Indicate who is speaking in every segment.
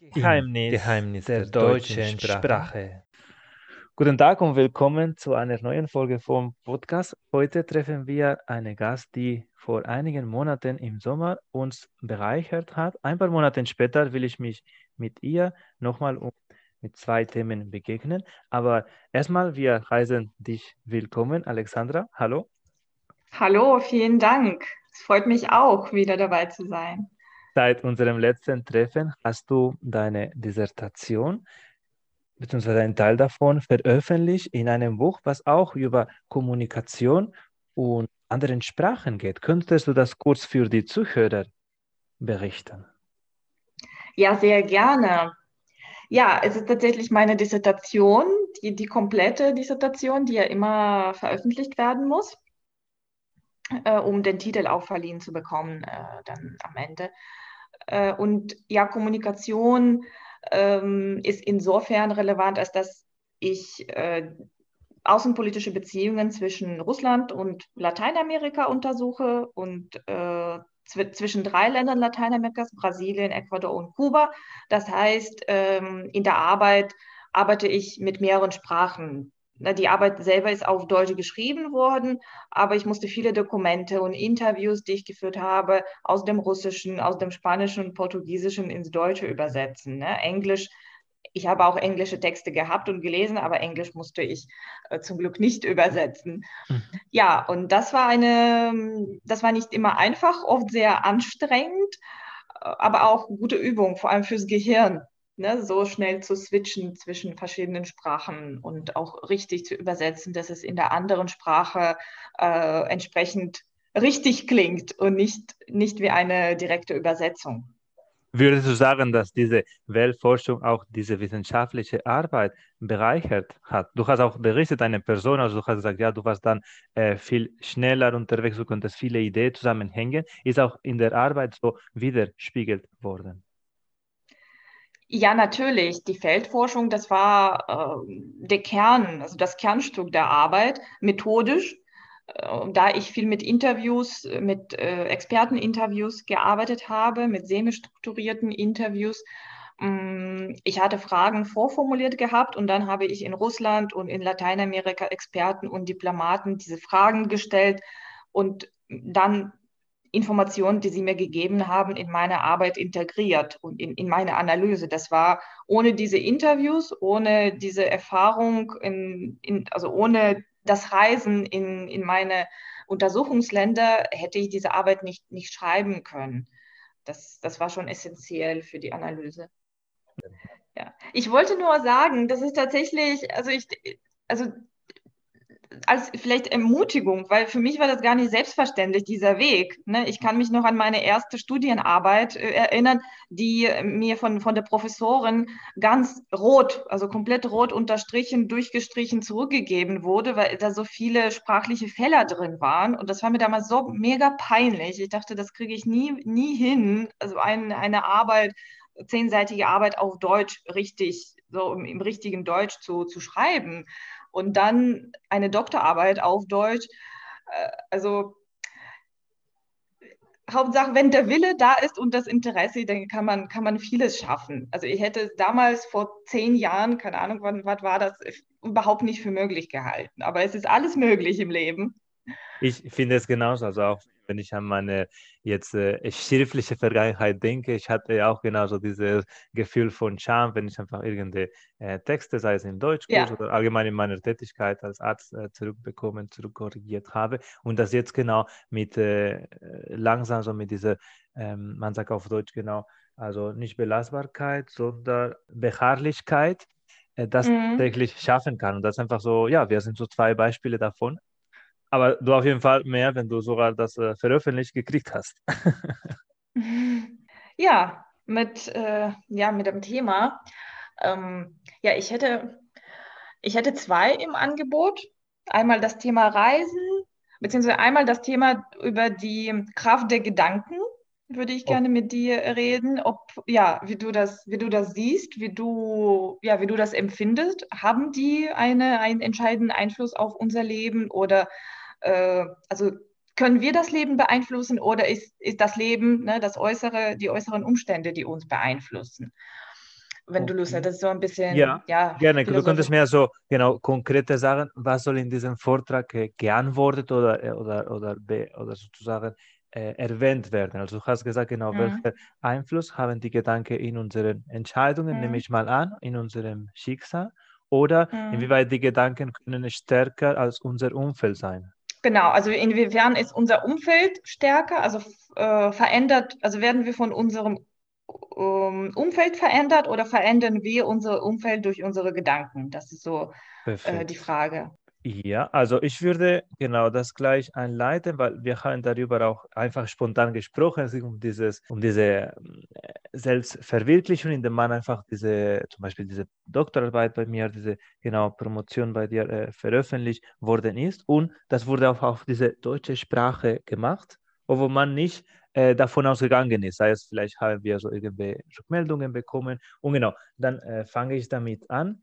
Speaker 1: Geheimnis, Geheimnis der, der deutschen Sprache. Sprache. Guten Tag und willkommen zu einer neuen Folge vom Podcast. Heute treffen wir eine Gast, die vor einigen Monaten im Sommer uns bereichert hat. Ein paar Monate später will ich mich mit ihr nochmal um, mit zwei Themen begegnen. Aber erstmal, wir heißen dich willkommen, Alexandra. Hallo.
Speaker 2: Hallo, vielen Dank. Es freut mich auch, wieder dabei zu sein.
Speaker 1: Seit unserem letzten Treffen hast du deine Dissertation beziehungsweise einen Teil davon veröffentlicht in einem Buch, was auch über Kommunikation und anderen Sprachen geht. Könntest du das kurz für die Zuhörer berichten?
Speaker 2: Ja, sehr gerne. Ja, es ist tatsächlich meine Dissertation, die, die komplette Dissertation, die ja immer veröffentlicht werden muss, äh, um den Titel auch verliehen zu bekommen, äh, dann am Ende. Äh, und ja, Kommunikation ähm, ist insofern relevant, als dass ich äh, außenpolitische Beziehungen zwischen Russland und Lateinamerika untersuche und äh, zw zwischen drei Ländern Lateinamerikas, Brasilien, Ecuador und Kuba. Das heißt, ähm, in der Arbeit arbeite ich mit mehreren Sprachen die Arbeit selber ist auf Deutsch geschrieben worden, aber ich musste viele Dokumente und Interviews, die ich geführt habe, aus dem Russischen, aus dem Spanischen und Portugiesischen ins Deutsche übersetzen. Ne? Englisch, ich habe auch englische Texte gehabt und gelesen, aber Englisch musste ich äh, zum Glück nicht übersetzen. Mhm. Ja, und das war eine, das war nicht immer einfach, oft sehr anstrengend, äh, aber auch gute Übung, vor allem fürs Gehirn ne, so schnell zu switchen zwischen verschiedenen Sprachen und auch richtig zu übersetzen, dass es in der anderen Sprache äh, entsprechend richtig klingt und nicht, nicht wie eine direkte Übersetzung.
Speaker 1: Würdest du sagen, dass diese Weltforschung auch diese wissenschaftliche Arbeit bereichert hat? Du hast auch berichtet, eine Person, also du hast gesagt, ja, du warst dann äh, viel schneller unterwegs, du konntest viele Ideen zusammenhängen. Ist auch in der Arbeit so widerspiegelt worden?
Speaker 2: Ja, natürlich. Die Feldforschung, das war äh, der Kern, also das Kernstück der Arbeit, methodisch. Äh, da ich viel mit Interviews, mit äh, Experteninterviews gearbeitet habe, mit semi-strukturierten Interviews. Ähm, ich hatte Fragen vorformuliert gehabt und dann habe ich in Russland und in Lateinamerika Experten und Diplomaten diese Fragen gestellt und dann Informationen, die Sie mir gegeben haben, in meine Arbeit integriert und in, in meine Analyse. Das war ohne diese Interviews, ohne diese Erfahrung, in, in, also ohne das Reisen in, in meine Untersuchungsländer, hätte ich diese Arbeit nicht, nicht schreiben können. Das, das war schon essentiell für die Analyse. Ja. Ich wollte nur sagen, das ist tatsächlich, also ich, also als vielleicht Ermutigung, weil für mich war das gar nicht selbstverständlich, dieser Weg. Ne? Ich kann mich noch an meine erste Studienarbeit äh, erinnern, die mir von, von der Professorin ganz rot, also komplett rot unterstrichen, durchgestrichen zurückgegeben wurde, weil da so viele sprachliche Fehler drin waren. Und das war mir damals so mega peinlich. Ich dachte, das kriege ich nie, nie hin. Also ein, eine Arbeit, zehnseitige Arbeit auf Deutsch richtig, so im, im richtigen Deutsch zu, zu schreiben und dann eine Doktorarbeit auf Deutsch. Äh, also Hauptsache, wenn der Wille da ist und das Interesse, dann kann man, kann man vieles schaffen. Also ich hätte damals vor zehn Jahren, keine Ahnung, wann was war das, überhaupt nicht für möglich gehalten. Aber es ist alles möglich im Leben.
Speaker 1: Ich finde es genauso. Also auch wenn ich an meine jetzt äh, schriftliche Vergangenheit denke, ich hatte auch genauso dieses Gefühl von Scham, wenn ich einfach irgendeine äh, Texte, sei es im Deutschkurs ja. oder allgemein in meiner Tätigkeit als Arzt äh, zurückbekommen, zurückkorrigiert habe. Und das jetzt genau mit äh, langsam so mit dieser, ähm, man sagt auf Deutsch genau, also nicht Belastbarkeit, sondern Beharrlichkeit äh, das mhm. tatsächlich schaffen kann. Und das ist einfach so, ja, wir sind so zwei Beispiele davon. Aber du auf jeden Fall mehr, wenn du sogar das äh, veröffentlicht gekriegt hast.
Speaker 2: ja, mit, äh, ja, mit dem Thema. Ähm, ja, ich hätte, ich hätte zwei im Angebot. Einmal das Thema Reisen, beziehungsweise einmal das Thema über die Kraft der Gedanken würde ich gerne mit dir reden, ob ja, wie du das, wie du das siehst, wie du ja, wie du das empfindest. Haben die eine, einen entscheidenden Einfluss auf unser Leben oder äh, also können wir das Leben beeinflussen oder ist, ist das Leben, ne, das Äußere, die äußeren Umstände, die uns beeinflussen? wenn okay. du Lust hast. Das ist so ein bisschen,
Speaker 1: ja, ja gerne. Du könntest mir so genau konkrete sagen, was soll in diesem Vortrag äh, geantwortet oder, äh, oder, oder, oder sozusagen äh, erwähnt werden. Also du hast gesagt, genau, mhm. welchen Einfluss haben die Gedanken in unseren Entscheidungen, mhm. nehme ich mal an, in unserem Schicksal, oder mhm. inwieweit die Gedanken können stärker als unser Umfeld sein.
Speaker 2: Genau, also inwiefern ist unser Umfeld stärker, also äh, verändert, also werden wir von unserem ähm, Umfeld verändert oder verändern wir unser Umfeld durch unsere Gedanken? Das ist so äh, die Frage.
Speaker 1: Ja, also ich würde genau das gleich einleiten, weil wir haben darüber auch einfach spontan gesprochen, es ging um dieses, um diese äh, Selbstverwirklichung, indem man einfach diese, zum Beispiel diese Doktorarbeit bei mir, diese genau Promotion bei dir äh, veröffentlicht worden ist. Und das wurde auch auf diese deutsche Sprache gemacht, obwohl man nicht äh, davon ausgegangen ist. Sei es vielleicht haben wir so irgendwelche Rückmeldungen bekommen. Und genau, dann äh, fange ich damit an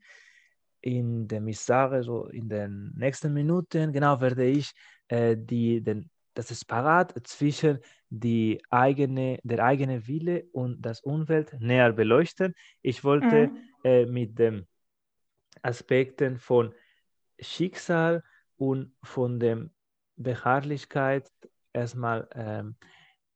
Speaker 1: indem ich sage, so in den nächsten Minuten, genau, werde ich äh, die, den, das Sparat zwischen die eigene, der eigene Wille und das Umwelt näher beleuchten. Ich wollte mhm. äh, mit den Aspekten von Schicksal und von der Beharrlichkeit erstmal ähm,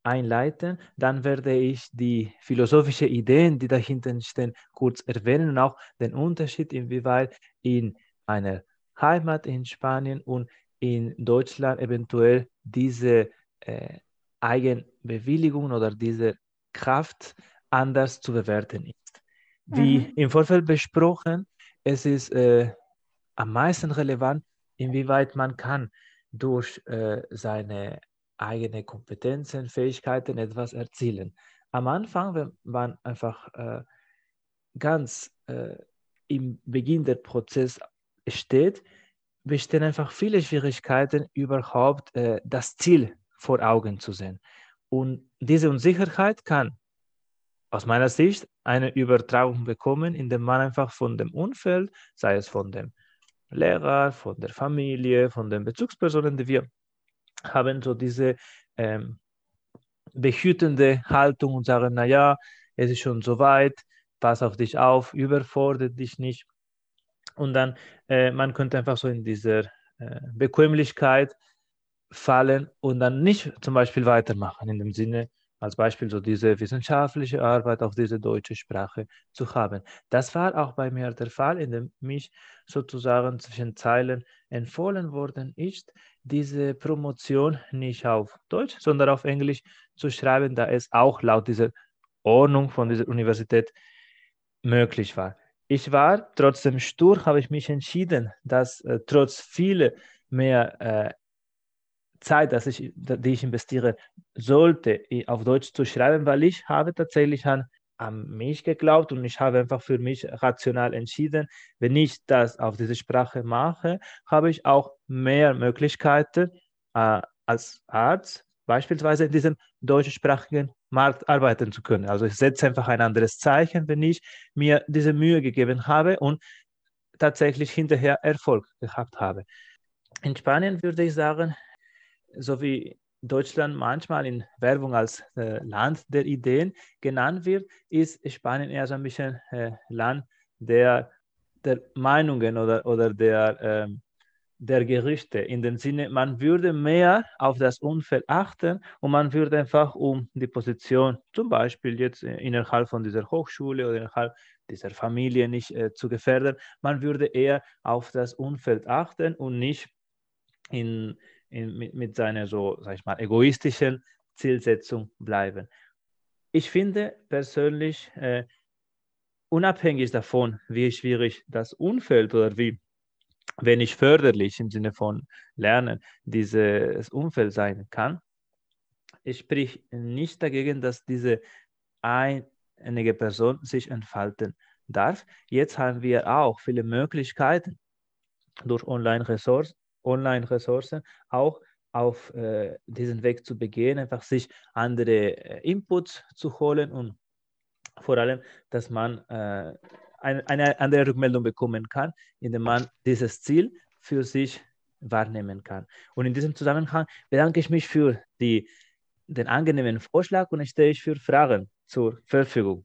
Speaker 1: einleiten. Dann werde ich die philosophischen Ideen, die dahinter stehen, kurz erwähnen und auch den Unterschied, inwieweit in einer Heimat in Spanien und in Deutschland eventuell diese äh, Eigenbewilligung oder diese Kraft anders zu bewerten ist. Wie mhm. im Vorfeld besprochen, es ist äh, am meisten relevant, inwieweit man kann durch äh, seine eigene Kompetenzen, Fähigkeiten etwas erzielen. Am Anfang, wenn man einfach äh, ganz äh, im Beginn der Prozess steht, bestehen einfach viele Schwierigkeiten, überhaupt äh, das Ziel vor Augen zu sehen. Und diese Unsicherheit kann aus meiner Sicht eine Übertragung bekommen, indem man einfach von dem Umfeld, sei es von dem Lehrer, von der Familie, von den Bezugspersonen, die wir haben so diese ähm, behütende Haltung und sagen, naja, es ist schon soweit, pass auf dich auf, überfordert dich nicht. Und dann, äh, man könnte einfach so in dieser äh, Bequemlichkeit fallen und dann nicht zum Beispiel weitermachen, in dem Sinne, als Beispiel so diese wissenschaftliche Arbeit auf diese deutsche Sprache zu haben. Das war auch bei mir der Fall, indem mich sozusagen zwischen Zeilen empfohlen worden ist, diese Promotion nicht auf Deutsch, sondern auf Englisch zu schreiben, da es auch laut dieser Ordnung von dieser Universität möglich war. Ich war trotzdem stur, habe ich mich entschieden, dass äh, trotz viele mehr äh, Zeit, dass ich, die ich investiere, sollte auf Deutsch zu schreiben, weil ich habe tatsächlich an an mich geglaubt und ich habe einfach für mich rational entschieden, wenn ich das auf diese Sprache mache, habe ich auch mehr Möglichkeiten äh, als Arzt beispielsweise in diesem deutschsprachigen Markt arbeiten zu können. Also ich setze einfach ein anderes Zeichen, wenn ich mir diese Mühe gegeben habe und tatsächlich hinterher Erfolg gehabt habe. In Spanien würde ich sagen, so wie Deutschland manchmal in Werbung als äh, Land der Ideen genannt wird, ist Spanien eher so ein bisschen äh, Land der, der Meinungen oder, oder der, äh, der Gerüchte. In dem Sinne, man würde mehr auf das Umfeld achten und man würde einfach um die Position, zum Beispiel jetzt innerhalb von dieser Hochschule oder innerhalb dieser Familie nicht äh, zu gefährden, man würde eher auf das Umfeld achten und nicht in in, mit, mit seiner so, sag ich mal, egoistischen Zielsetzung bleiben. Ich finde persönlich, äh, unabhängig davon, wie schwierig das Umfeld oder wie wenig förderlich im Sinne von Lernen dieses Umfeld sein kann, ich sprich nicht dagegen, dass diese einige Person sich entfalten darf. Jetzt haben wir auch viele Möglichkeiten durch Online-Ressourcen Online-Ressourcen auch auf äh, diesen Weg zu begehen, einfach sich andere äh, Inputs zu holen und vor allem, dass man äh, eine, eine andere Rückmeldung bekommen kann, indem man dieses Ziel für sich wahrnehmen kann. Und in diesem Zusammenhang bedanke ich mich für die, den angenehmen Vorschlag und stehe ich für Fragen zur Verfügung.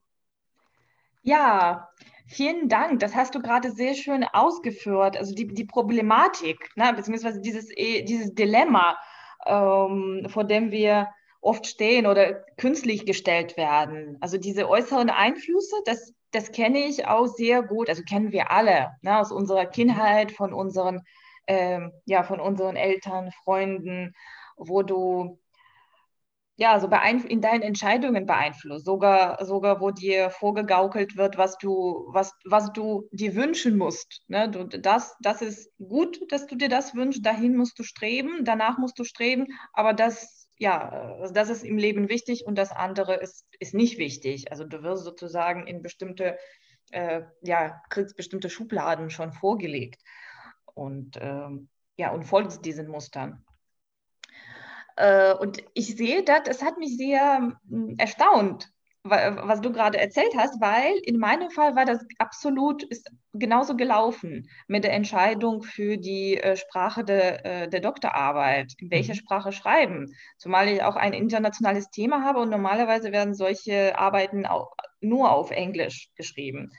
Speaker 2: Ja, vielen Dank. Das hast du gerade sehr schön ausgeführt. Also die, die Problematik, ne, beziehungsweise dieses, eh, dieses Dilemma, ähm, vor dem wir oft stehen oder künstlich gestellt werden. Also diese äußeren Einflüsse, das, das kenne ich auch sehr gut, also kennen wir alle ne, aus unserer Kindheit, von unseren, ähm, ja, von unseren Eltern, Freunden, wo du ja, so in deinen Entscheidungen beeinflusst, sogar, sogar wo dir vorgegaukelt wird, was du, was, was du dir wünschen musst. Ne? Du, das, das ist gut, dass du dir das wünschst, dahin musst du streben, danach musst du streben, aber das, ja, das ist im Leben wichtig und das andere ist, ist nicht wichtig. Also du wirst sozusagen in bestimmte, äh, ja, kriegst bestimmte Schubladen schon vorgelegt und, ähm, ja, und folgst diesen Mustern. Äh, und ich sehe das, es hat mich sehr hm, erstaunt, was du gerade erzählt hast, weil in meinem Fall war das absolut ist genauso gelaufen mit der Entscheidung für die äh, Sprache der, äh, der Doktorarbeit, in welcher mhm. Sprache schreiben. Zumal ich auch ein internationales Thema habe und normalerweise werden solche Arbeiten auch nur auf Englisch geschrieben.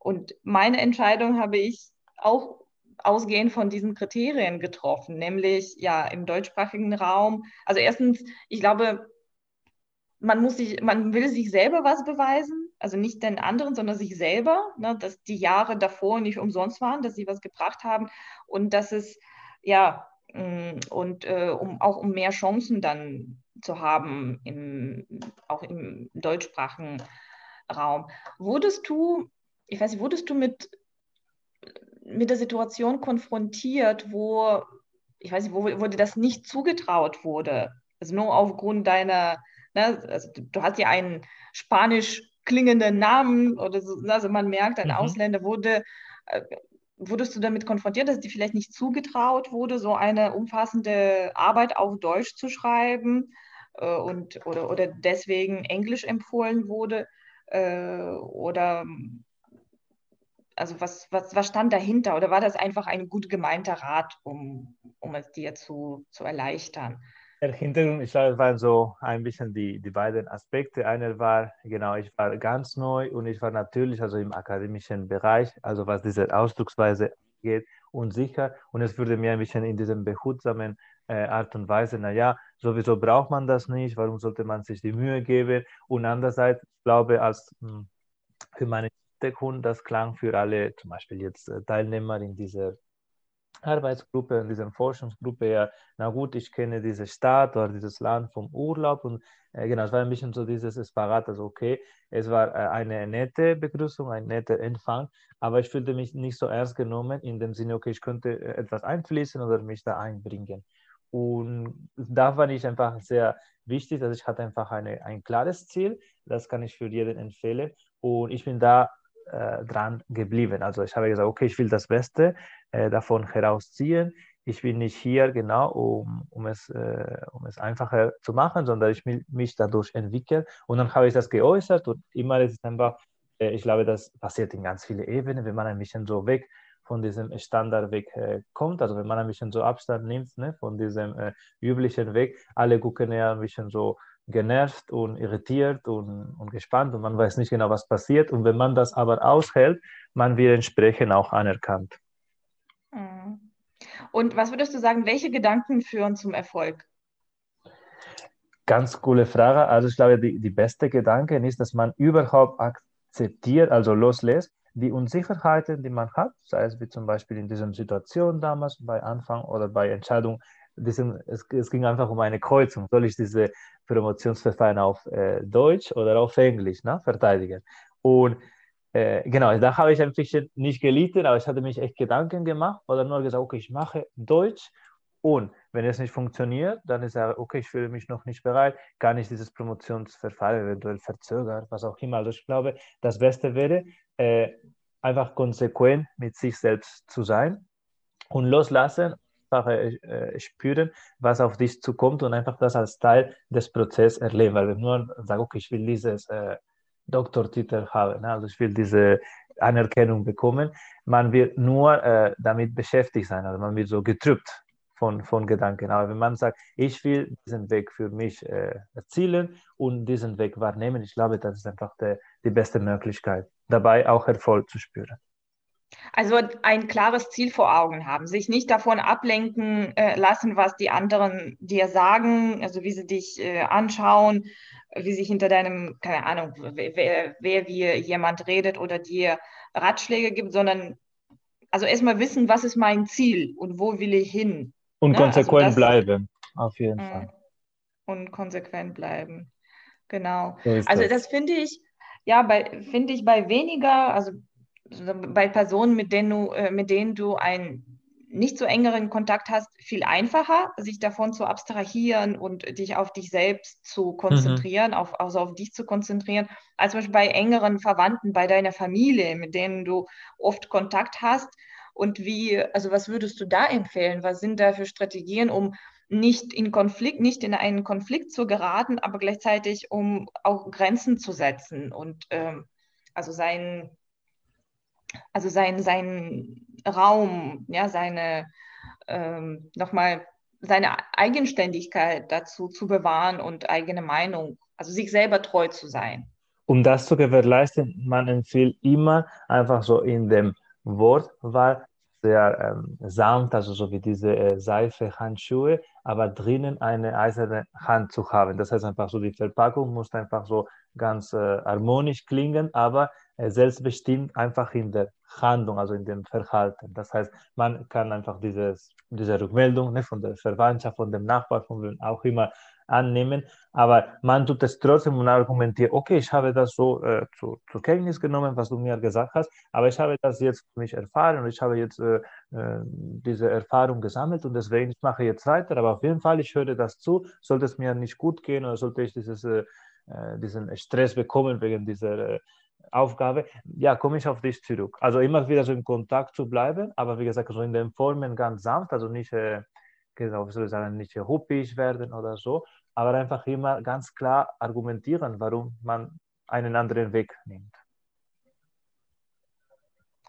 Speaker 2: Und meine Entscheidung habe ich auch ausgehend von diesen Kriterien getroffen, nämlich ja im deutschsprachigen Raum. Also erstens, ich glaube, man muss sich, man will sich selber was beweisen, also nicht den anderen, sondern sich selber, ne, dass die Jahre davor nicht umsonst waren, dass sie was gebracht haben und dass es ja mm, und äh, um auch um mehr Chancen dann zu haben im, auch im deutschsprachigen Raum. Wurdest du, ich weiß nicht, wurdest du mit mit der Situation konfrontiert, wo, ich weiß nicht, wo, wo dir das nicht zugetraut wurde. Also nur aufgrund deiner, ne, also du hast ja einen spanisch klingenden Namen oder so, ne, also man merkt, ein mhm. Ausländer wurde, äh, wurdest du damit konfrontiert, dass dir vielleicht nicht zugetraut wurde, so eine umfassende Arbeit auf Deutsch zu schreiben äh, und, oder, oder deswegen Englisch empfohlen wurde? Äh, oder also was, was, was stand dahinter? Oder war das einfach ein gut gemeinter Rat, um, um es dir zu, zu erleichtern?
Speaker 1: Der Hintergrund, ich glaube, waren so ein bisschen die, die beiden Aspekte. Einer war, genau, ich war ganz neu und ich war natürlich also im akademischen Bereich, also was diese Ausdrucksweise angeht, unsicher. Und es würde mir ein bisschen in diesem behutsamen äh, Art und Weise, naja, sowieso braucht man das nicht, warum sollte man sich die Mühe geben? Und andererseits, ich glaube, als mh, hm, für meine Hintergrund, das klang für alle, zum Beispiel jetzt äh, Teilnehmer in dieser Arbeitsgruppe, in dieser Forschungsgruppe, ja, na gut, ich kenne diese Stadt oder dieses Land vom Urlaub und äh, genau, es war ein bisschen so dieses Spagat, also okay, es war äh, eine nette Begrüßung, ein netter Empfang, aber ich fühlte mich nicht so ernst genommen in dem Sinne, okay, ich könnte äh, etwas einfließen oder mich da einbringen. Und da war ich einfach sehr wichtig, dass ich hatte einfach eine, ein klares Ziel, das kann ich für jeden empfehlen und ich bin da äh, dran geblieben. Also ich habe gesagt, okay, ich will das Beste äh, davon herausziehen. Ich bin nicht hier genau, um, um, es, äh, um es einfacher zu machen, sondern ich will mich dadurch entwickeln. Und dann habe ich das geäußert und immer ist es einfach, ich glaube, das passiert in ganz vielen Ebenen, wenn man ein bisschen so weg von diesem Standardweg äh, kommt. Also wenn man ein bisschen so Abstand nimmt ne, von diesem äh, üblichen Weg, alle gucken ja ein bisschen so genervt und irritiert und, und gespannt und man weiß nicht genau, was passiert. Und wenn man das aber aushält, man wird entsprechend auch anerkannt.
Speaker 2: Mhm. Und was würdest du sagen, welche Gedanken führen zum Erfolg?
Speaker 1: Ganz coole Frage. Also ich glaube, die, die beste Gedanke ist, dass man überhaupt akzeptiert, also loslässt, die Unsicherheiten, die man hat, sei es wie zum Beispiel in dieser Situation damals bei Anfang oder bei Entscheidung, diesen, es, es, ging einfach um eine Kreuzung. Soll ich diese Promotionsverfahren auf äh, Deutsch oder auf Englisch ne, verteidigen? Und äh, genau, da habe ich ein bisschen nicht gelitten, aber ich hatte mich echt Gedanken gemacht oder nur gesagt, okay, ich mache Deutsch und wenn es nicht funktioniert, dann ist er, okay, ich fühle mich noch nicht bereit, kann ich dieses Promotionsverfahren eventuell verzögern, was auch immer. Also ich glaube, das Beste wäre, äh, einfach konsequent mit sich selbst zu sein und loslassen einfach äh, spüren, was auf dich zukommt und einfach das als Teil des Prozesses erleben. Weil wenn nur sagen, okay, ich will dieses äh, Doktortitel haben, ne? also ich will diese Anerkennung bekommen, man wird nur äh, damit beschäftigt sein, also man wird so getrübt von, von Gedanken. Aber wenn man sagt, ich will diesen Weg für mich äh, erzielen und diesen Weg wahrnehmen, ich glaube, das ist einfach der, die beste Möglichkeit. dabei auch Erfolg zu spüren.
Speaker 2: Also ein klares Ziel vor Augen haben, sich nicht davon ablenken äh, lassen, was die anderen dir sagen, also wie sie dich äh, anschauen, wie sich hinter deinem, keine Ahnung, wer, wer wie jemand redet oder dir Ratschläge gibt, sondern also erstmal wissen, was ist mein Ziel und wo will ich hin.
Speaker 1: Und ne? konsequent also bleiben, auf jeden Fall. Mm.
Speaker 2: Und konsequent bleiben. Genau. So also das, das finde ich, ja, bei, finde ich bei weniger, also bei Personen, mit denen du, äh, mit denen du einen nicht so engeren Kontakt hast, viel einfacher, sich davon zu abstrahieren und dich auf dich selbst zu konzentrieren, mhm. auf, also auf dich zu konzentrieren, als zum Beispiel bei engeren Verwandten, bei deiner Familie, mit denen du oft Kontakt hast. Und wie, also was würdest du da empfehlen? Was sind da für Strategien, um nicht in Konflikt, nicht in einen Konflikt zu geraten, aber gleichzeitig um auch Grenzen zu setzen und ähm, also sein, also sein, sein Raum, ja, seine ähm, nochmal seine Eigenständigkeit dazu zu bewahren und eigene Meinung, also sich selber treu zu sein.
Speaker 1: Um das zu gewährleisten, man empfiehlt immer einfach so in dem Wortwahl sehr ähm, sanft, also so wie diese äh, Seife-Handschuhe, aber drinnen eine eiserne Hand zu haben. Das heißt einfach so, die Verpackung muss einfach so ganz äh, harmonisch klingen, aber selbstbestimmt einfach in der Handlung, also in dem Verhalten. Das heißt, man kann einfach dieses, diese Rückmeldung ne, von der Verwandtschaft, von dem Nachbar, von wem auch immer annehmen, aber man tut es trotzdem und argumentiert, okay, ich habe das so äh, zu, zur Kenntnis genommen, was du mir gesagt hast, aber ich habe das jetzt nicht erfahren und ich habe jetzt äh, äh, diese Erfahrung gesammelt und deswegen ich mache jetzt weiter, aber auf jeden Fall, ich höre das zu, sollte es mir nicht gut gehen oder sollte ich dieses, äh, äh, diesen Stress bekommen wegen dieser äh, Aufgabe, ja, komme ich auf dich zurück. Also immer wieder so im Kontakt zu bleiben, aber wie gesagt, so in den Formen ganz sanft, also nicht, äh, genau, wie soll ich sagen, nicht huppig werden oder so, aber einfach immer ganz klar argumentieren, warum man einen anderen Weg nimmt.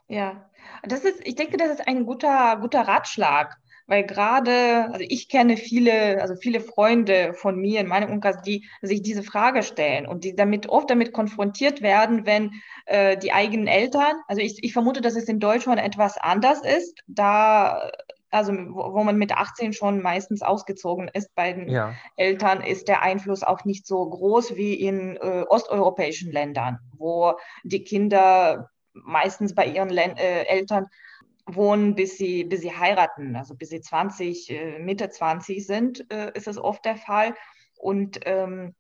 Speaker 2: Ja, das ist, ich denke, das ist ein guter, guter Ratschlag. Weil gerade, also ich kenne viele, also viele Freunde von mir in meinem Umkreis, die sich diese Frage stellen und die damit oft damit konfrontiert werden, wenn äh, die eigenen Eltern, also ich, ich vermute, dass es in Deutschland etwas anders ist, da also wo, wo man mit 18 schon meistens ausgezogen ist bei den ja. Eltern, ist der Einfluss auch nicht so groß wie in äh, osteuropäischen Ländern, wo die Kinder meistens bei ihren Len äh, Eltern wohnen, bis sie, bis sie heiraten. Also bis sie 20, äh, Mitte 20 sind, äh, ist es oft der Fall. Und ähm,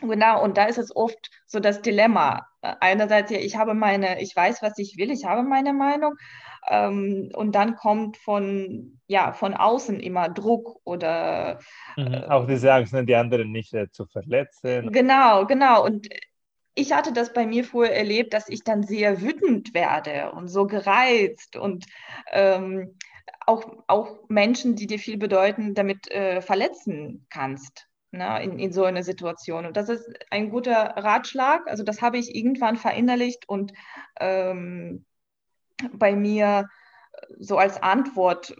Speaker 2: genau, und da ist es oft so das Dilemma. Einerseits, ja, ich habe meine, ich weiß, was ich will, ich habe meine Meinung. Ähm, und dann kommt von, ja, von außen immer Druck oder.
Speaker 1: Mhm, äh, auch diese Angst, ne, die anderen nicht äh, zu verletzen.
Speaker 2: Genau, genau. Und ich hatte das bei mir vorher erlebt, dass ich dann sehr wütend werde und so gereizt und ähm, auch, auch Menschen, die dir viel bedeuten, damit äh, verletzen kannst ne, in, in so einer Situation. Und das ist ein guter Ratschlag. Also das habe ich irgendwann verinnerlicht und ähm, bei mir so als Antwort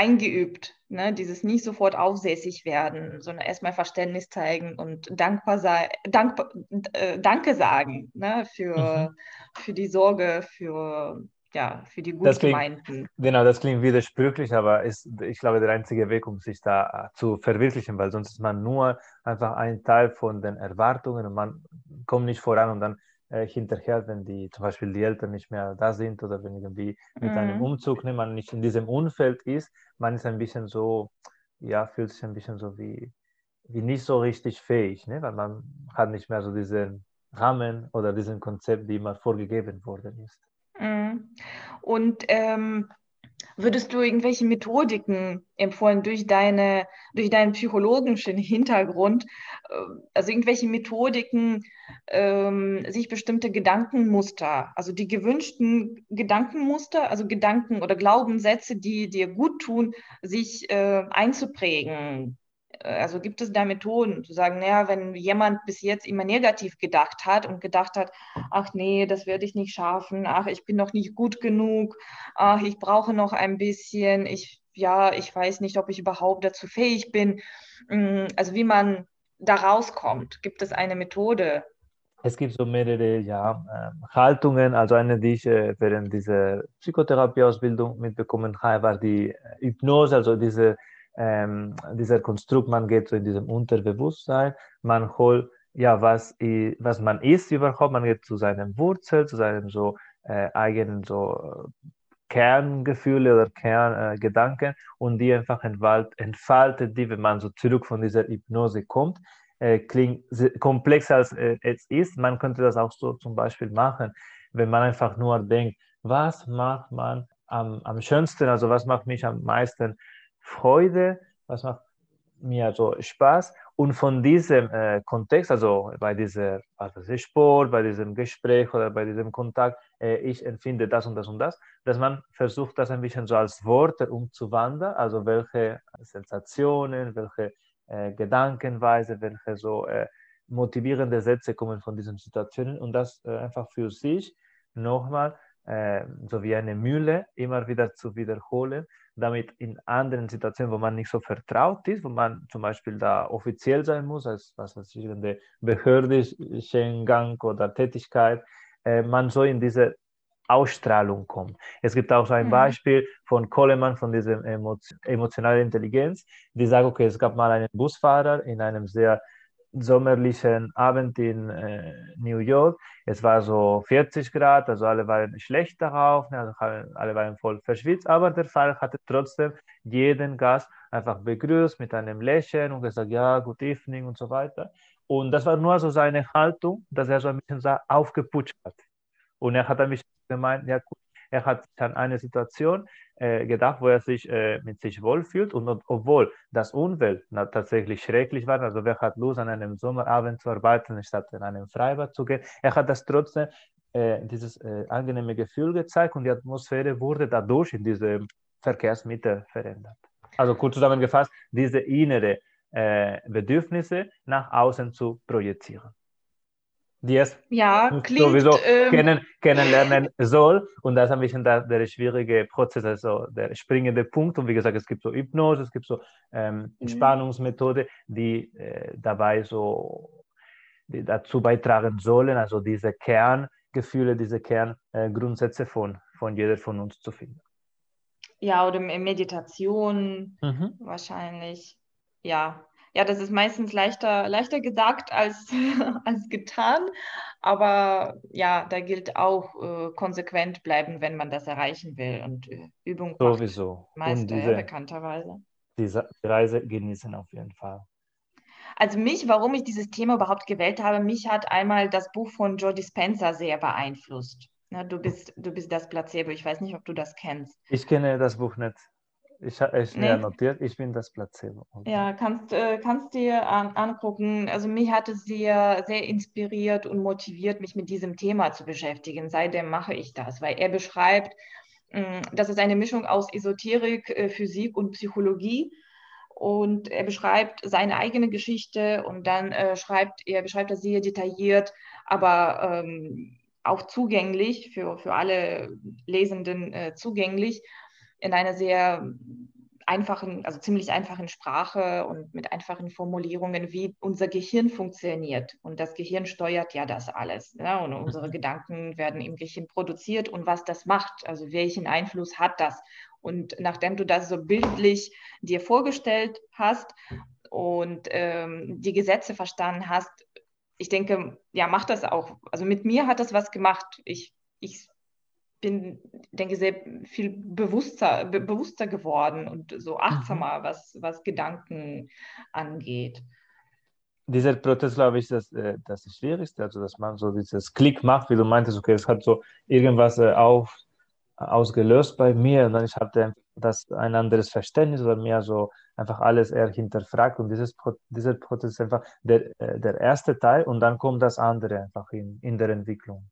Speaker 2: eingeübt. Ne? Dieses nicht sofort aufsässig werden, sondern erstmal Verständnis zeigen und dankbar sei, dankbar, äh, Danke sagen ne? für, mhm. für die Sorge, für, ja, für die
Speaker 1: gut gemeinten. Genau, das klingt widersprüchlich, aber ist, ich glaube, der einzige Weg, um sich da äh, zu verwirklichen, weil sonst ist man nur einfach ein Teil von den Erwartungen und man kommt nicht voran und dann äh, hinterher, wenn die zum Beispiel die Eltern nicht mehr da sind oder wenn irgendwie mit mhm. einem Umzug ne, man nicht in diesem Umfeld ist, man ist ein bisschen so, ja, fühlt sich ein bisschen so wie, wie nicht so richtig fähig, ne? weil man hat nicht mehr so diesen Rahmen oder diesen Konzept, die immer vorgegeben worden ist.
Speaker 2: Mhm. Und ähm, Würdest du irgendwelche Methodiken empfohlen durch, deine, durch deinen psychologischen Hintergrund, äh, also irgendwelche Methodiken, ähm, sich bestimmte Gedankenmuster, also die gewünschten Gedankenmuster, also Gedanken oder Glaubenssätze, die dir gut tun, sich äh, einzuprägen? Also gibt es da Methoden zu sagen, naja, wenn jemand bis jetzt immer negativ gedacht hat und gedacht hat, ach nee, das werde ich nicht schaffen, ach, ich bin noch nicht gut genug, ach, ich brauche noch ein bisschen, ich, ja, ich weiß nicht, ob ich überhaupt dazu fähig bin. Mm, also wie man da rauskommt, gibt es eine Methode?
Speaker 1: es gibt so mehrere ja, äh, Haltungen. Also eine, die ich äh, während dieser Psychotherapieausbildung mitbekommen habe, war die Hypnose, also diese, ähm, dieser Konstrukt, man geht so in diesem Unterbewusstsein, man holt, ja, was, was man ist überhaupt, man geht zu seinen Wurzeln, zu seinen so äh, eigenen so Kerngefühle oder Kerngedanken äh, und die einfach entfaltet die, wenn man so zurück von dieser Hypnose kommt äh, klingt komplexer als äh, es ist. Man könnte das auch so zum Beispiel machen, wenn man einfach nur denkt, was macht man am, am schönsten, also was macht mich am meisten Freude, was macht mir so Spaß. Und von diesem äh, Kontext, also bei diesem also Sport, bei diesem Gespräch oder bei diesem Kontakt, äh, ich empfinde das und das und das, dass man versucht, das ein bisschen so als Worte umzuwandeln, also welche Sensationen, welche äh, Gedankenweise, welche so äh, motivierende Sätze kommen von diesen Situationen und das äh, einfach für sich nochmal äh, so wie eine Mühle immer wieder zu wiederholen, damit in anderen Situationen, wo man nicht so vertraut ist, wo man zum Beispiel da offiziell sein muss, als was weiß ich, in der behördlichen Gang oder Tätigkeit, äh, man so in diese Ausstrahlung kommt. Es gibt auch so ein mhm. Beispiel von Coleman, von dieser emotionalen Intelligenz, die sagt, okay, es gab mal einen Busfahrer in einem sehr sommerlichen Abend in äh, New York. Es war so 40 Grad, also alle waren schlecht darauf, ne, also alle waren voll verschwitzt, aber der Fahrer hatte trotzdem jeden Gast einfach begrüßt mit einem Lächeln und gesagt, ja, good evening und so weiter. Und das war nur so seine Haltung, dass er so ein bisschen aufgeputscht hat. Und er hat ein gemeint, ja, er hat an eine Situation äh, gedacht, wo er sich äh, mit sich wohlfühlt und, und obwohl das Umwelt tatsächlich schrecklich war, also wer hat Lust an einem Sommerabend zu arbeiten, statt in einem Freibad zu gehen, er hat das trotzdem äh, dieses äh, angenehme Gefühl gezeigt und die Atmosphäre wurde dadurch in diesem Verkehrsmittel verändert. Also kurz zusammengefasst, diese innere äh, Bedürfnisse nach außen zu projizieren die es
Speaker 2: ja, klingt,
Speaker 1: sowieso ähm, kennen, kennenlernen soll. Und das ist ein bisschen der, der schwierige Prozess, also der springende Punkt. Und wie gesagt, es gibt so Hypnose, es gibt so ähm, mhm. Entspannungsmethode, die äh, dabei so die dazu beitragen sollen, also diese Kerngefühle, diese Kerngrundsätze äh, von, von jeder von uns zu finden.
Speaker 2: Ja, oder Meditation mhm. wahrscheinlich. Ja, ja, das ist meistens leichter, leichter gesagt als, als getan. Aber ja, da gilt auch äh, konsequent bleiben, wenn man das erreichen will. Und äh, Übung
Speaker 1: sowieso.
Speaker 2: Meister, Und diese, bekannterweise.
Speaker 1: Diese Reise genießen auf jeden Fall.
Speaker 2: Also mich, warum ich dieses Thema überhaupt gewählt habe, mich hat einmal das Buch von Joe Dispenza sehr beeinflusst. Na, du, bist, du bist das Placebo. Ich weiß nicht, ob du das kennst.
Speaker 1: Ich kenne das Buch nicht. Ich habe es mir notiert, ich bin das Placebo.
Speaker 2: Okay. Ja, kannst, äh, kannst dir an, angucken. Also mich hat es sehr, sehr inspiriert und motiviert, mich mit diesem Thema zu beschäftigen. Seitdem mache ich das, weil er beschreibt, mh, mm, das ist eine Mischung aus Esoterik, äh, Physik und Psychologie. Und er beschreibt seine eigene Geschichte und dann äh, schreibt er beschreibt das sehr detailliert, aber ähm, auch zugänglich für, für alle Lesenden äh, zugänglich in einer sehr einfachen, also ziemlich einfachen Sprache und mit einfachen Formulierungen, wie unser Gehirn funktioniert. Und das Gehirn steuert ja das alles. Ja? Und unsere mhm. Gedanken werden im Gehirn produziert und was das macht, also welchen Einfluss hat das. Und nachdem du das so bildlich dir vorgestellt hast und ähm, die Gesetze verstanden hast, ich denke, ja, mach das auch. Also mit mir hat das was gemacht. Ich, ich bin, denke, sehr viel bewusster, be bewusster geworden und so achtsamer, mhm. was, was Gedanken angeht.
Speaker 1: Dieser Prozess, glaube ich, das, äh, das ist Schwierigste, also dass man so dieses Klick macht, wie du meintest, okay, es hat so irgendwas äh, auf, ausgelöst bei mir und dann ich hatte das ein anderes Verständnis oder mehr so einfach alles eher hinterfragt und dieses, dieser Prozess ist einfach der, äh, der erste Teil und dann kommt das andere einfach in, in der Entwicklung.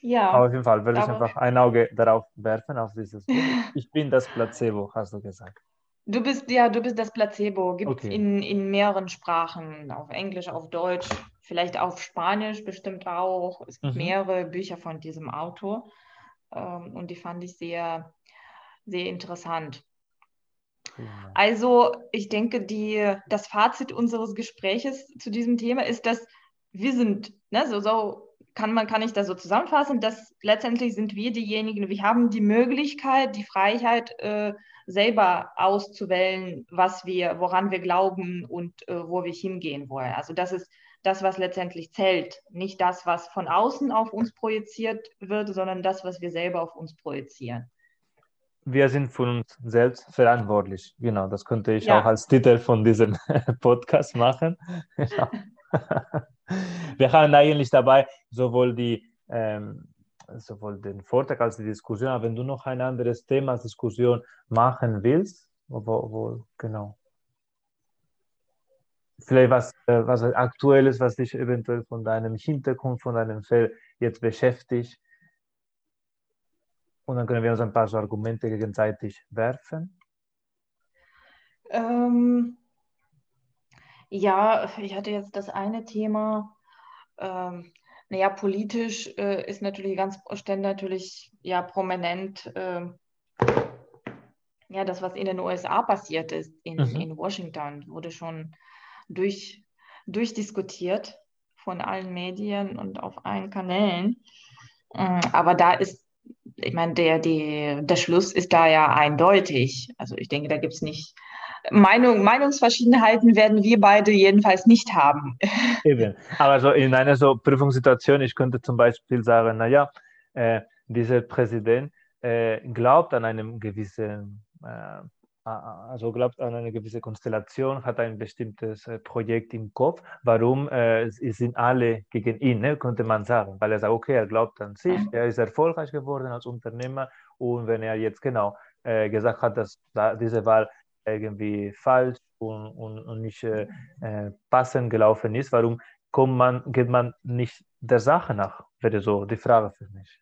Speaker 1: Ja. Aber auf jeden Fall würde ich einfach ein Auge darauf werfen, auf dieses. Ich bin das Placebo, hast du gesagt.
Speaker 2: Du bist, ja, du bist das Placebo. Gibt es okay. in, in mehreren Sprachen, auf Englisch, auf Deutsch, vielleicht auf Spanisch bestimmt auch. Es gibt mhm. mehrere Bücher von diesem Autor ähm, und die fand ich sehr, sehr interessant. Ja. Also, ich denke, die, das Fazit unseres Gespräches zu diesem Thema ist, dass wir sind ne, so, so kann, man, kann ich das so zusammenfassen, dass letztendlich sind wir diejenigen, wir haben die Möglichkeit, die Freiheit, äh, selber auszuwählen, was wir, woran wir glauben und äh, wo wir hingehen wollen. Also das ist das, was letztendlich zählt. Nicht das, was von außen auf uns projiziert wird, sondern das, was wir selber auf uns projizieren.
Speaker 1: Wir sind von uns selbst verantwortlich. Genau, das könnte ich ja. auch als Titel von diesem Podcast machen. Genau. Wir haben eigentlich dabei sowohl die ähm, sowohl den Vortrag als die Diskussion, aber wenn du noch ein anderes Thema als Diskussion machen willst, wo, wo genau. Vielleicht was, äh, was Aktuelles, was dich eventuell von deinem Hintergrund, von deinem Feld jetzt beschäftigt. Und dann können wir uns ein paar so Argumente gegenseitig werfen.
Speaker 2: Ähm, ja, ich hatte jetzt das eine Thema. Ähm, naja, politisch äh, ist natürlich ganz ständig natürlich ja prominent äh, ja das, was in den USA passiert ist, in, mhm. in Washington, wurde schon durch, durchdiskutiert von allen Medien und auf allen Kanälen. Äh, aber da ist, ich meine, der, der, der Schluss ist da ja eindeutig. Also ich denke, da gibt es nicht Meinung, Meinungsverschiedenheiten werden wir beide jedenfalls nicht haben.
Speaker 1: Eben. Aber so in einer so Prüfungssituation, ich könnte zum Beispiel sagen, naja, äh, dieser Präsident äh, glaubt an einem gewissen, äh, also glaubt an eine gewisse Konstellation, hat ein bestimmtes äh, Projekt im Kopf. Warum äh, sind alle gegen ihn, ne, könnte man sagen, weil er sagt, okay, er glaubt an sich, er ist erfolgreich geworden als Unternehmer und wenn er jetzt genau äh, gesagt hat, dass da diese Wahl irgendwie falsch und, und, und nicht äh, äh, passend gelaufen ist, warum kommt man, geht man nicht der Sache nach? Wäre so die Frage für mich.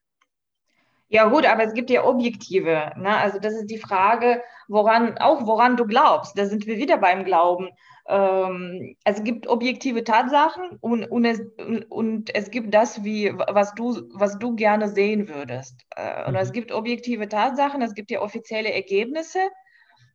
Speaker 2: Ja gut, aber es gibt ja objektive. Ne? Also das ist die Frage, woran auch woran du glaubst. Da sind wir wieder beim Glauben. Ähm, es gibt objektive Tatsachen und, und, es, und es gibt das, wie, was, du, was du gerne sehen würdest. Äh, und mhm. es gibt objektive Tatsachen, es gibt ja offizielle Ergebnisse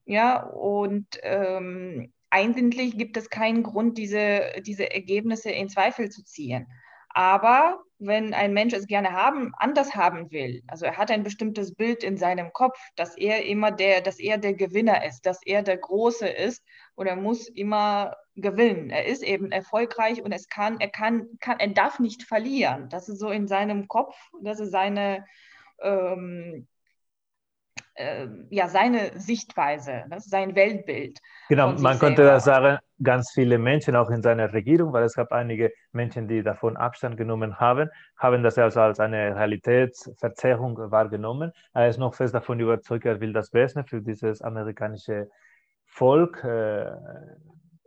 Speaker 2: ja, und ähm, eigentlich gibt es keinen Grund, diese, diese Ergebnisse in Zweifel zu ziehen. Aber wenn ein Mensch es gerne haben, anders haben will, also er hat ein bestimmtes Bild in seinem Kopf, dass er immer der, dass er der Gewinner ist, dass er der Große ist und er muss immer gewinnen. Er ist eben erfolgreich und es kann, er kann, kann, er darf nicht verlieren. Das ist so in seinem Kopf, das ist seine ähm, äh, ja, seine Sichtweise, ne, sein Weltbild.
Speaker 1: Genau, man könnte das sagen, ganz viele Menschen, auch in seiner Regierung, weil es gab einige Menschen, die davon Abstand genommen haben, haben das also als eine Realitätsverzerrung wahrgenommen. Er ist noch fest davon überzeugt, er will das Beste für dieses amerikanische Volk. Äh,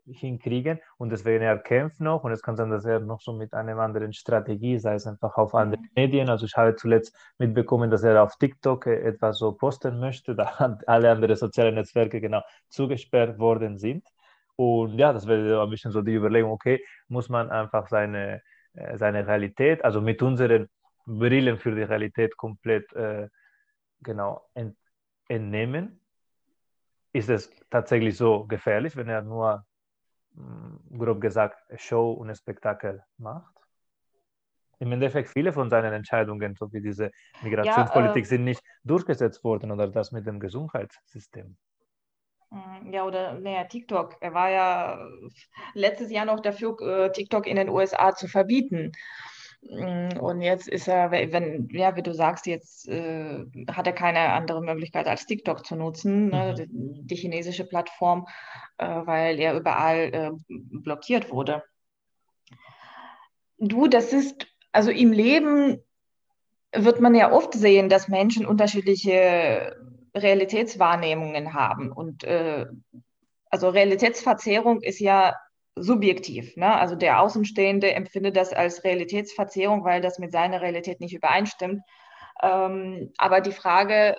Speaker 1: hinkriegen und deswegen er kämpft noch und es kann sein, dass er noch so mit einer anderen Strategie, sei es einfach auf mhm. Medien. Also ich habe zuletzt mitbekommen, dass er auf TikTok etwas so posten möchte, da alle anderen sozialen Netzwerke genau zugesperrt worden sind. Und ja, das wäre ein bisschen so die Überlegung, okay, muss man einfach seine, äh, seine Realität, also mit unseren Brillen für die Realität komplett äh, genau ent, entnehmen? Ist es tatsächlich so gefährlich, wenn er nur grob gesagt, Show und Spektakel macht. Im Endeffekt viele von seinen Entscheidungen, so wie diese Migrationspolitik, ja, äh, sind nicht durchgesetzt worden oder das mit dem Gesundheitssystem.
Speaker 2: Mm, ja, oder naja, TikTok. Er war ja letztes Jahr noch dafür, äh, TikTok in den USA zu verbieten. Mm, und jetzt ist er, wenn, ja, wie du sagst, jetzt äh, hat er keine andere Möglichkeit als TikTok zu nutzen, ne, mhm. die, die, chinesische Plattform, äh, weil er überall äh, blockiert wurde. Du, das ist, also im Leben wird man ja oft sehen, dass Menschen unterschiedliche Realitätswahrnehmungen haben. Und äh, also Realitätsverzerrung ist ja subjektiv. Ne? Also der Außenstehende empfindet das als Realitätsverzerrung, weil das mit seiner Realität nicht übereinstimmt. Ähm, aber die Frage,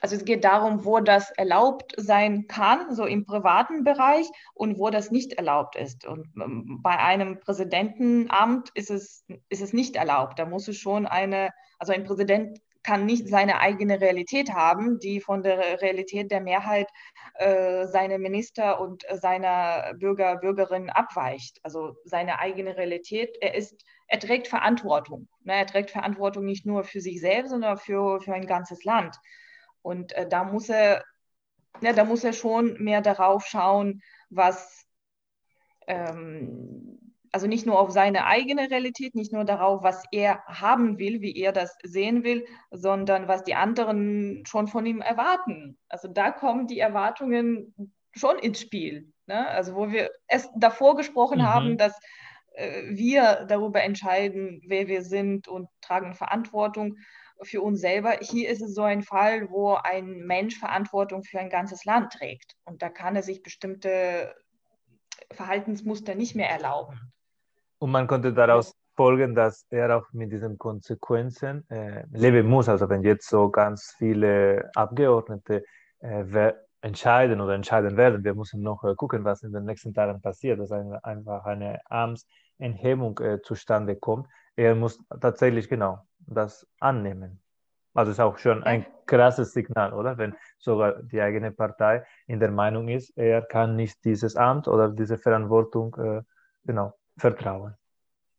Speaker 2: also es geht darum, wo das erlaubt sein kann, so im privaten Bereich und wo das nicht erlaubt ist. Und ähm, bei einem Präsidentenamt ist es, ist es nicht erlaubt. Da muss es schon eine, also ein Präsident kann nicht seine eigene Realität haben, die von der Realität der Mehrheit äh, seiner Minister und seiner Bürger, Bürgerinnen abweicht. Also seine eigene Realität. Er ist, er trägt Verantwortung. Ne? Er trägt Verantwortung nicht nur für sich selbst, sondern für, für ein ganzes Land. Und äh, da muss er, ja, da muss er schon mehr darauf schauen, was ähm, also nicht nur auf seine eigene Realität, nicht nur darauf, was er haben will, wie er das sehen will, sondern was die anderen schon von ihm erwarten. Also da kommen die Erwartungen schon ins Spiel. Ne? Also wo wir es davor gesprochen mhm. haben, dass äh, wir darüber entscheiden, wer wir sind und tragen Verantwortung für uns selber. Hier ist es so ein Fall, wo ein Mensch Verantwortung für ein ganzes Land trägt. Und da kann er sich bestimmte Verhaltensmuster nicht mehr erlauben.
Speaker 1: Und man konnte daraus folgen, dass er auch mit diesen Konsequenzen äh, leben muss. Also wenn jetzt so ganz viele Abgeordnete äh, entscheiden oder entscheiden werden, wir müssen noch äh, gucken, was in den nächsten Tagen passiert, dass eine, einfach eine Amtsenthebung äh, zustande kommt. Er muss tatsächlich genau das annehmen. Also ist auch schon ein krasses Signal, oder? Wenn sogar die eigene Partei in der Meinung ist, er kann nicht dieses Amt oder diese Verantwortung äh, genau vertrauen.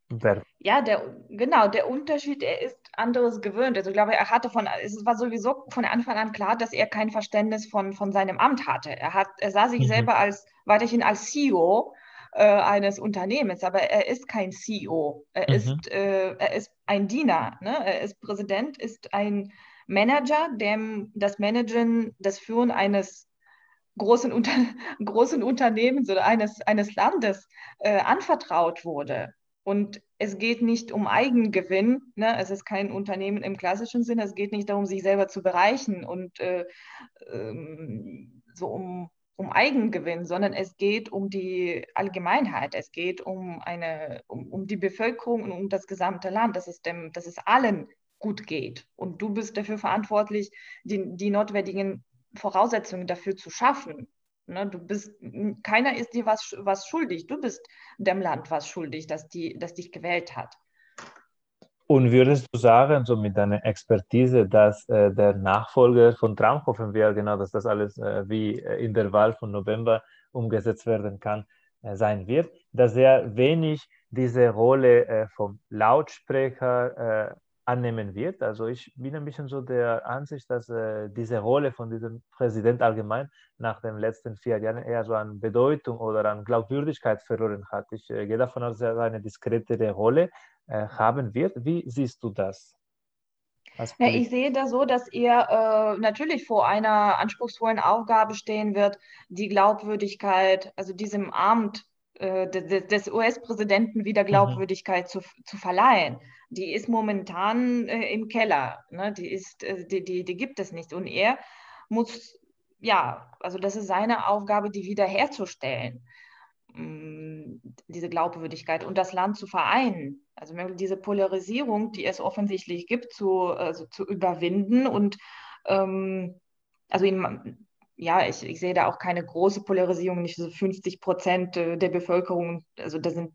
Speaker 2: Werden. Ja, der, genau, der Unterschied, er ist anderes gewöhnt. Also ich glaube, er hatte von, es war sowieso von Anfang an klar, dass er kein Verständnis von, von seinem Amt hatte. Er, hat, er sah sich mhm. selber als, weiterhin als CEO äh, eines Unternehmens, aber er ist kein CEO. Er, mhm. ist, äh, er ist ein Diener. Ne? Er ist Präsident, ist ein Manager, dem das Managen, das Führen eines großen, Unter großen Unternehmens oder eines, eines Landes äh, anvertraut wurde. Und es geht nicht um Eigengewinn, ne? es ist kein Unternehmen im klassischen Sinne, es geht nicht darum, sich selber zu bereichen und äh, ähm, so um, um Eigengewinn, sondern es geht um die Allgemeinheit, es geht um, eine, um, um die Bevölkerung und um das gesamte Land, dass es, dem, dass es allen gut geht. Und du bist dafür verantwortlich, die, die notwendigen Voraussetzungen dafür zu schaffen. Ne, du bist, keiner ist dir was, was schuldig. Du bist dem Land was schuldig, das, die, das dich gewählt hat.
Speaker 1: Und würdest du sagen, so mit deiner Expertise, dass äh, der Nachfolger von Trump, hoffen wir genau, dass das alles äh, wie äh, in der Wahl von November umgesetzt werden kann, äh, sein wird, dass er wenig diese Rolle äh, vom Lautsprecher äh, annehmen wird. Also ich bin ein bisschen so der Ansicht, dass äh, diese Rolle von diesem Präsident allgemein nach den letzten vier Jahren eher so an Bedeutung oder an Glaubwürdigkeit verloren hat. Ich äh, gehe davon aus, dass er eine diskretere Rolle äh, haben wird. Wie siehst du das?
Speaker 2: Ja, ich sehe da so, dass er äh, natürlich vor einer anspruchsvollen Aufgabe stehen wird, die Glaubwürdigkeit, also diesem Amt des US-Präsidenten wieder mhm. Glaubwürdigkeit zu, zu verleihen die ist momentan äh, im Keller. Ne? Die, ist, äh, die, die, die gibt es nicht. Und er muss, ja, also das ist seine Aufgabe, die wiederherzustellen, mm, diese Glaubwürdigkeit und das Land zu vereinen. Also diese Polarisierung, die es offensichtlich gibt, zu, also zu überwinden und ähm, also in, ja, ich, ich sehe da auch keine große Polarisierung, nicht so 50 Prozent äh, der Bevölkerung, also da sind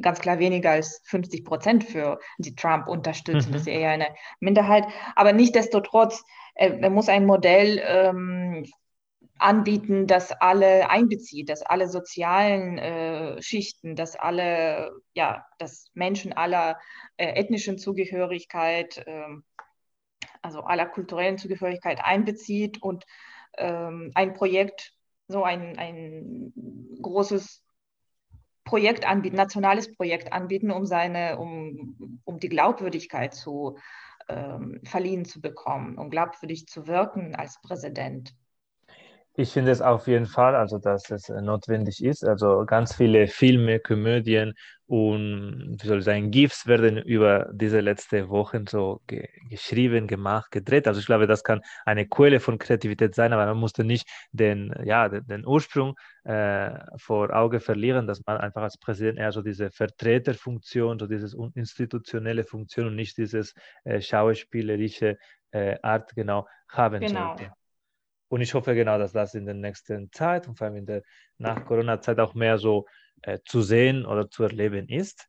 Speaker 2: ganz klar weniger als 50 Prozent für die Trump unterstützen. Mhm. Das ist eher eine Minderheit. Aber nichtdestotrotz, er, er muss ein Modell ähm, anbieten, das alle einbezieht, dass alle sozialen äh, Schichten, dass alle, ja, dass Menschen aller äh, ethnischen Zugehörigkeit, äh, also aller kulturellen Zugehörigkeit einbezieht und ähm, ein Projekt, so ein, ein großes Projekt anbieten, nationales Projekt anbieten, um seine, um, um die Glaubwürdigkeit zu ähm, verliehen zu bekommen, um glaubwürdig zu wirken als Präsident.
Speaker 1: Ich finde es auf jeden Fall, also dass es äh, notwendig ist. Also ganz viele Filme, Komödien und wie soll ich sagen, GIFs werden über diese letzten Wochen so ge geschrieben, gemacht, gedreht. Also ich glaube, das kann eine Quelle von Kreativität sein, aber man musste nicht den, ja, den, den Ursprung äh, vor Auge verlieren, dass man einfach als Präsident eher so diese Vertreterfunktion, so diese institutionelle Funktion und nicht dieses äh, schauspielerische äh, Art genau haben genau. sollte. Und ich hoffe genau, dass das in der nächsten Zeit und vor allem in der Nach-Corona-Zeit auch mehr so äh, zu sehen oder zu erleben ist.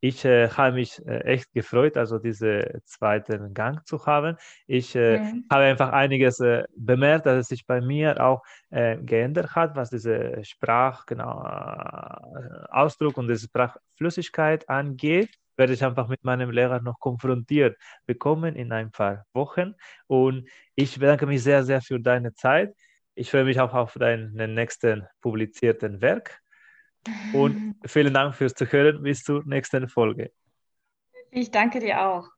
Speaker 1: ich äh, habe mich äh, echt gefreut, also diesen zweiten Gang zu haben. Ich äh, mhm. habe einfach einiges äh, bemerkt, dass es sich bei mir auch äh, geändert hat, was diese Sprach, genau, äh, Ausdruck und diese Sprachflüssigkeit angeht werde ich einfach mit meinem Lehrer noch konfrontiert bekommen in ein paar Wochen. Und ich bedanke mich sehr, sehr für deine Zeit. Ich freue mich auch auf deinen nächsten publizierten Werk. Und vielen Dank fürs Zuhören. Bis zur nächsten Folge.
Speaker 2: Ich danke dir auch.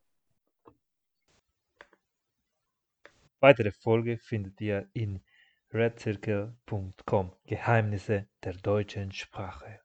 Speaker 1: Weitere Folge findet ihr in redcircle.com Geheimnisse der deutschen Sprache.